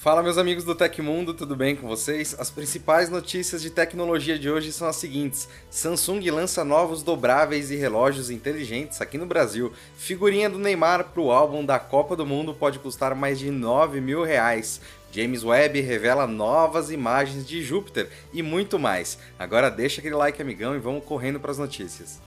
Fala meus amigos do Tecmundo, tudo bem com vocês? As principais notícias de tecnologia de hoje são as seguintes: Samsung lança novos dobráveis e relógios inteligentes aqui no Brasil. Figurinha do Neymar para o álbum da Copa do Mundo pode custar mais de 9 mil reais. James Webb revela novas imagens de Júpiter e muito mais. Agora deixa aquele like amigão e vamos correndo para as notícias.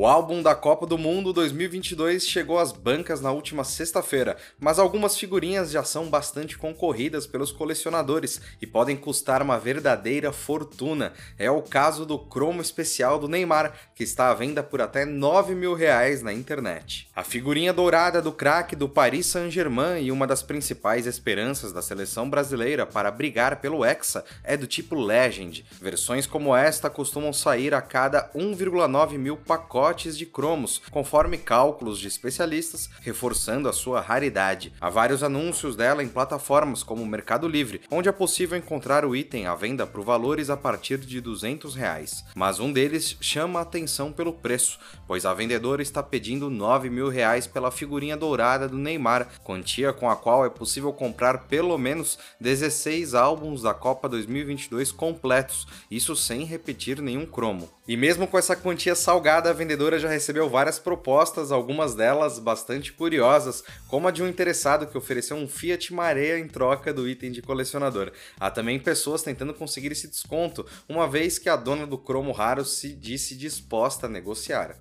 O álbum da Copa do Mundo 2022 chegou às bancas na última sexta-feira, mas algumas figurinhas já são bastante concorridas pelos colecionadores e podem custar uma verdadeira fortuna. É o caso do cromo especial do Neymar, que está à venda por até 9 mil reais na internet. A figurinha dourada do craque do Paris Saint-Germain e uma das principais esperanças da seleção brasileira para brigar pelo Hexa é do tipo Legend. Versões como esta costumam sair a cada 1,9 mil pacotes pacotes de cromos, conforme cálculos de especialistas, reforçando a sua raridade. Há vários anúncios dela em plataformas como o Mercado Livre, onde é possível encontrar o item à venda por valores a partir de 200 reais. Mas um deles chama a atenção pelo preço, pois a vendedora está pedindo 9 mil reais pela figurinha dourada do Neymar, quantia com a qual é possível comprar pelo menos 16 álbuns da Copa 2022 completos, isso sem repetir nenhum cromo. E mesmo com essa quantia salgada, a vendedora já recebeu várias propostas, algumas delas bastante curiosas, como a de um interessado que ofereceu um Fiat Marea em troca do item de colecionador. Há também pessoas tentando conseguir esse desconto, uma vez que a dona do cromo raro se disse disposta a negociar.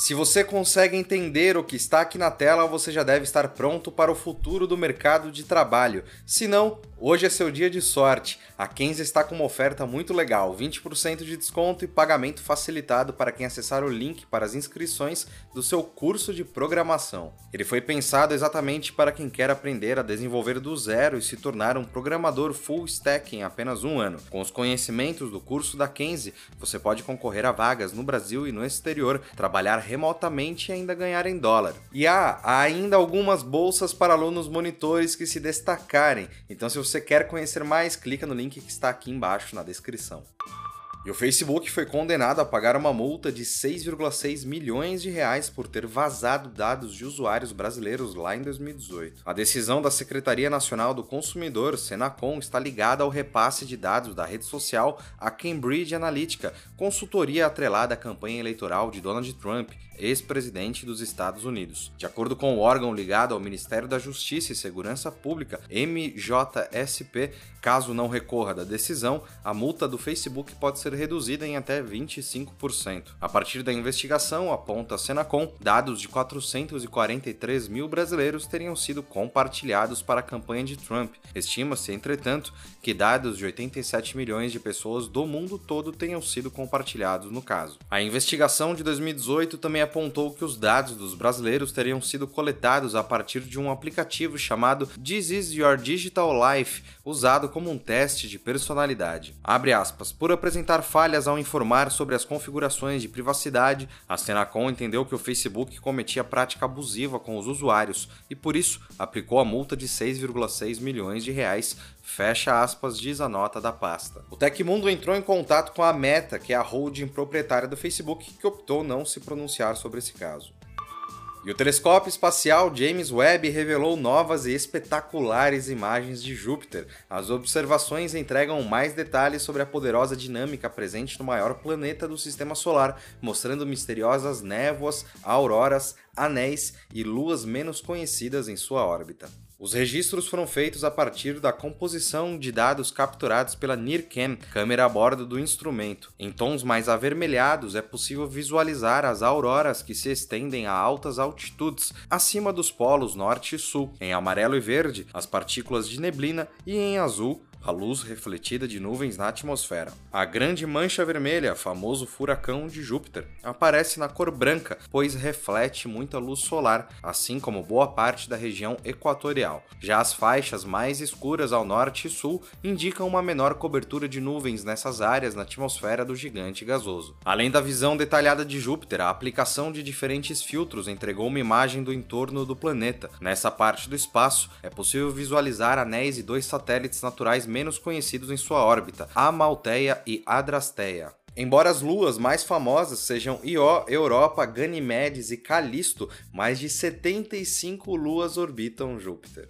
Se você consegue entender o que está aqui na tela, você já deve estar pronto para o futuro do mercado de trabalho. Se não, Hoje é seu dia de sorte. A Kenza está com uma oferta muito legal: 20% de desconto e pagamento facilitado para quem acessar o link para as inscrições do seu curso de programação. Ele foi pensado exatamente para quem quer aprender a desenvolver do zero e se tornar um programador full stack em apenas um ano. Com os conhecimentos do curso da Kenzie, você pode concorrer a vagas no Brasil e no exterior, trabalhar remotamente e ainda ganhar em dólar. E há ainda algumas bolsas para alunos monitores que se destacarem. Então, se você quer conhecer mais, clica no link que está aqui embaixo na descrição. E o Facebook foi condenado a pagar uma multa de 6,6 milhões de reais por ter vazado dados de usuários brasileiros lá em 2018. A decisão da Secretaria Nacional do Consumidor, Senacom, está ligada ao repasse de dados da rede social à Cambridge Analytica, consultoria atrelada à campanha eleitoral de Donald Trump, ex-presidente dos Estados Unidos. De acordo com o órgão ligado ao Ministério da Justiça e Segurança Pública, MJSP, caso não recorra da decisão, a multa do Facebook pode ser ser reduzida em até 25%. A partir da investigação, aponta a Senacom, dados de 443 mil brasileiros teriam sido compartilhados para a campanha de Trump. Estima-se, entretanto, que dados de 87 milhões de pessoas do mundo todo tenham sido compartilhados no caso. A investigação de 2018 também apontou que os dados dos brasileiros teriam sido coletados a partir de um aplicativo chamado This Is Your Digital Life, usado como um teste de personalidade. Aspas, por apresentar falhas ao informar sobre as configurações de privacidade, a Senacom entendeu que o Facebook cometia prática abusiva com os usuários e por isso aplicou a multa de 6,6 milhões de reais Fecha aspas, diz a nota da pasta. O Tecmundo entrou em contato com a Meta, que é a holding proprietária do Facebook, que optou não se pronunciar sobre esse caso. E o telescópio espacial James Webb revelou novas e espetaculares imagens de Júpiter. As observações entregam mais detalhes sobre a poderosa dinâmica presente no maior planeta do sistema solar, mostrando misteriosas névoas, auroras, anéis e luas menos conhecidas em sua órbita. Os registros foram feitos a partir da composição de dados capturados pela NIRCam, câmera a bordo do instrumento. Em tons mais avermelhados é possível visualizar as auroras que se estendem a altas altitudes, acima dos polos norte e sul. Em amarelo e verde, as partículas de neblina e em azul, a luz refletida de nuvens na atmosfera. A grande mancha vermelha, famoso furacão de Júpiter, aparece na cor branca, pois reflete muita luz solar, assim como boa parte da região equatorial. Já as faixas mais escuras ao norte e sul indicam uma menor cobertura de nuvens nessas áreas na atmosfera do gigante gasoso. Além da visão detalhada de Júpiter, a aplicação de diferentes filtros entregou uma imagem do entorno do planeta. Nessa parte do espaço, é possível visualizar anéis e dois satélites naturais menos conhecidos em sua órbita, Amalteia e Adrasteia. Embora as luas mais famosas sejam Io, Europa, Ganymedes e Callisto, mais de 75 luas orbitam Júpiter.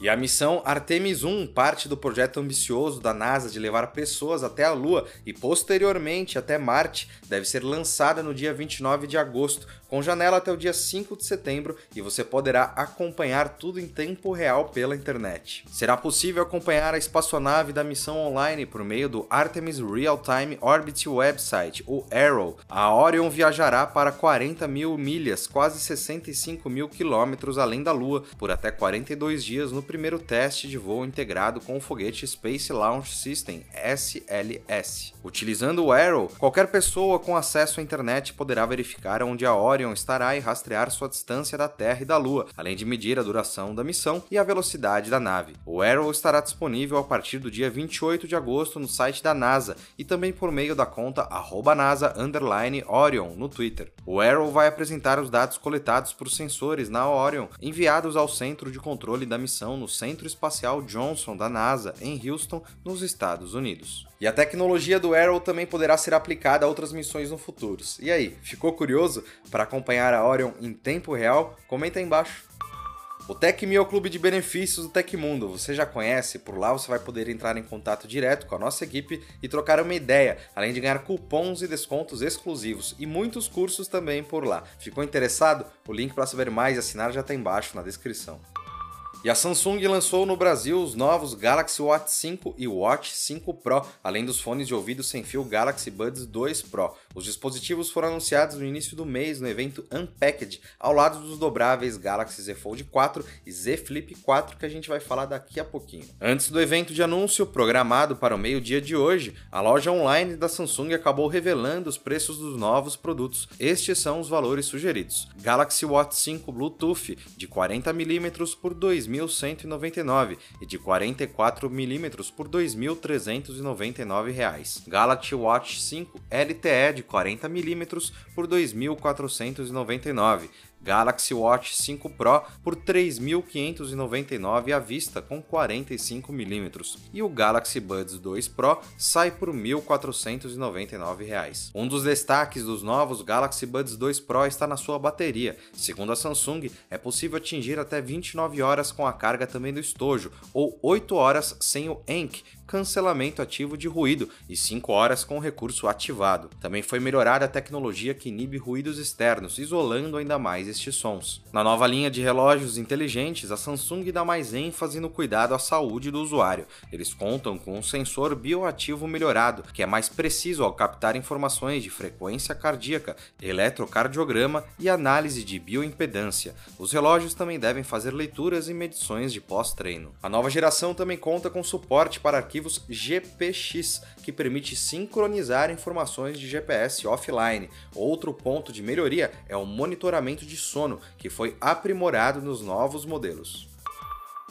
E a missão Artemis 1, parte do projeto ambicioso da NASA de levar pessoas até a Lua e posteriormente até Marte, deve ser lançada no dia 29 de agosto, com janela até o dia 5 de setembro e você poderá acompanhar tudo em tempo real pela internet. Será possível acompanhar a espaçonave da missão online por meio do Artemis Real Time Orbit Website, o Arrow. A Orion viajará para 40 mil milhas, quase 65 mil quilômetros além da Lua, por até 42 dias no primeiro teste de voo integrado com o foguete Space Launch System, SLS. Utilizando o Arrow, qualquer pessoa com acesso à internet poderá verificar onde a Orion estará e rastrear sua distância da Terra e da Lua, além de medir a duração da missão e a velocidade da nave. O Arrow estará disponível a partir do dia 28 de agosto no site da NASA e também por meio da conta @nasa_orion no Twitter. O Arrow vai apresentar os dados coletados por sensores na Orion enviados ao Centro de Controle da Missão no Centro Espacial Johnson da NASA em Houston, nos Estados Unidos. E a tecnologia do Arrow também poderá ser aplicada a outras missões no futuro. E aí, ficou curioso para acompanhar a Orion em tempo real? Comenta aí embaixo. O TecMe é o clube de benefícios do Tecmundo. Você já conhece? Por lá você vai poder entrar em contato direto com a nossa equipe e trocar uma ideia, além de ganhar cupons e descontos exclusivos e muitos cursos também por lá. Ficou interessado? O link para saber mais e assinar já está embaixo na descrição. E a Samsung lançou no Brasil os novos Galaxy Watch 5 e Watch 5 Pro, além dos fones de ouvido sem fio Galaxy Buds 2 Pro. Os dispositivos foram anunciados no início do mês no evento Unpacked, ao lado dos dobráveis Galaxy Z Fold 4 e Z Flip 4, que a gente vai falar daqui a pouquinho. Antes do evento de anúncio, programado para o meio-dia de hoje, a loja online da Samsung acabou revelando os preços dos novos produtos. Estes são os valores sugeridos. Galaxy Watch 5 Bluetooth de 40mm por 2 2.199 e de 44 mm por R$ 2.399. Galaxy Watch 5 LTE de 40 mm por R$ 2.499 Galaxy Watch 5 Pro por 3.599 à vista com 45mm e o Galaxy Buds 2 Pro sai por R$ 1.499. Um dos destaques dos novos Galaxy Buds 2 Pro está na sua bateria. Segundo a Samsung, é possível atingir até 29 horas com a carga também do estojo ou 8 horas sem o Enk, cancelamento ativo de ruído e 5 horas com o recurso ativado. Também foi melhorada a tecnologia que inibe ruídos externos, isolando ainda mais estes sons. Na nova linha de relógios inteligentes, a Samsung dá mais ênfase no cuidado à saúde do usuário. Eles contam com um sensor bioativo melhorado, que é mais preciso ao captar informações de frequência cardíaca, eletrocardiograma e análise de bioimpedância. Os relógios também devem fazer leituras e medições de pós-treino. A nova geração também conta com suporte para arquivos GPX, que permite sincronizar informações de GPS offline. Outro ponto de melhoria é o monitoramento de sono, que foi aprimorado nos novos modelos.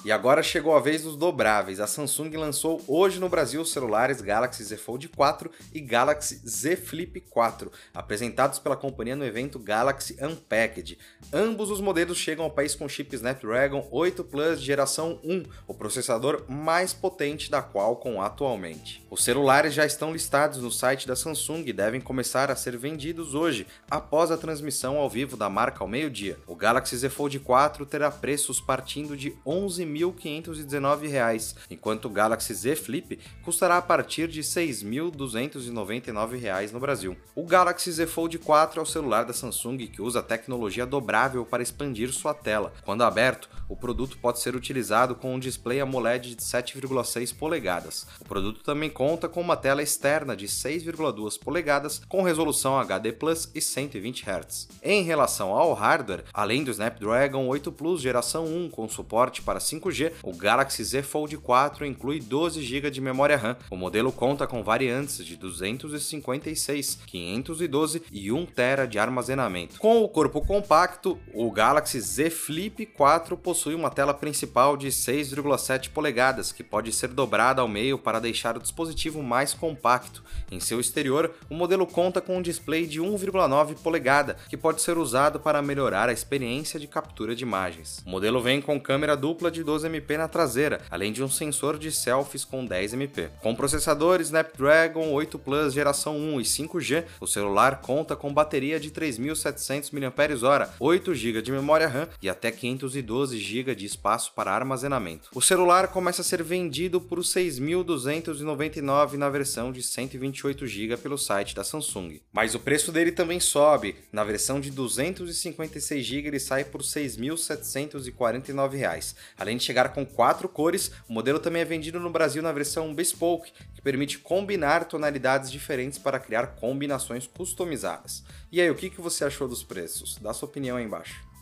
E agora chegou a vez dos dobráveis. A Samsung lançou hoje no Brasil os celulares Galaxy Z Fold 4 e Galaxy Z Flip 4, apresentados pela companhia no evento Galaxy Unpacked. Ambos os modelos chegam ao país com chip Snapdragon 8 Plus geração 1, o processador mais potente da Qualcomm atualmente. Os celulares já estão listados no site da Samsung e devem começar a ser vendidos hoje, após a transmissão ao vivo da marca ao meio-dia. O Galaxy Z Fold 4 terá preços partindo de 11 R$ 1.519, enquanto o Galaxy Z Flip custará a partir de R$ 6.299 no Brasil. O Galaxy Z Fold 4 é o celular da Samsung que usa tecnologia dobrável para expandir sua tela. Quando aberto, o produto pode ser utilizado com um display AMOLED de 7,6 polegadas. O produto também conta com uma tela externa de 6,2 polegadas com resolução HD Plus e 120 Hz. Em relação ao hardware, além do Snapdragon 8 Plus geração 1 com suporte para 5 5G, o Galaxy Z Fold 4 inclui 12 GB de memória RAM. O modelo conta com variantes de 256, 512 e 1 TB de armazenamento. Com o corpo compacto, o Galaxy Z Flip 4 possui uma tela principal de 6,7 polegadas, que pode ser dobrada ao meio para deixar o dispositivo mais compacto. Em seu exterior, o modelo conta com um display de 1,9 polegada, que pode ser usado para melhorar a experiência de captura de imagens. O modelo vem com câmera dupla de 212MP na traseira, além de um sensor de selfies com 10MP. Com processador Snapdragon 8 Plus geração 1 e 5G, o celular conta com bateria de 3.700 mAh, 8 GB de memória RAM e até 512 GB de espaço para armazenamento. O celular começa a ser vendido por 6.299 na versão de 128 GB pelo site da Samsung. Mas o preço dele também sobe. Na versão de 256 GB ele sai por R$ 6.749. Além de chegar com quatro cores, o modelo também é vendido no Brasil na versão Bespoke, que permite combinar tonalidades diferentes para criar combinações customizadas. E aí, o que você achou dos preços? Dá sua opinião aí embaixo.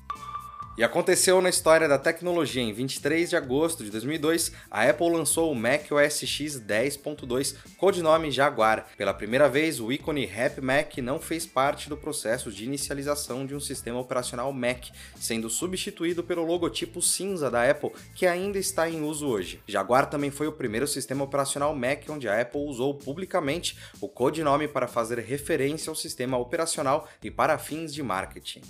E aconteceu na história da tecnologia. Em 23 de agosto de 2002, a Apple lançou o Mac OS X 10.2, codinome Jaguar. Pela primeira vez, o ícone Happy Mac não fez parte do processo de inicialização de um sistema operacional Mac, sendo substituído pelo logotipo cinza da Apple, que ainda está em uso hoje. Jaguar também foi o primeiro sistema operacional Mac onde a Apple usou publicamente o codinome para fazer referência ao sistema operacional e para fins de marketing.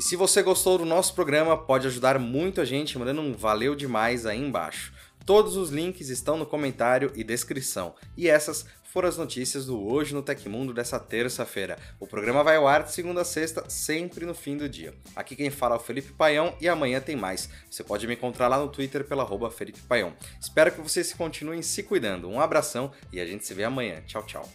E se você gostou do nosso programa, pode ajudar muito a gente mandando um valeu demais aí embaixo. Todos os links estão no comentário e descrição. E essas foram as notícias do Hoje no Tecmundo dessa terça-feira. O programa vai ao ar de segunda a sexta, sempre no fim do dia. Aqui quem fala é o Felipe Paião e amanhã tem mais. Você pode me encontrar lá no Twitter pela arroba Felipe Paião. Espero que vocês continuem se cuidando. Um abração e a gente se vê amanhã. Tchau, tchau.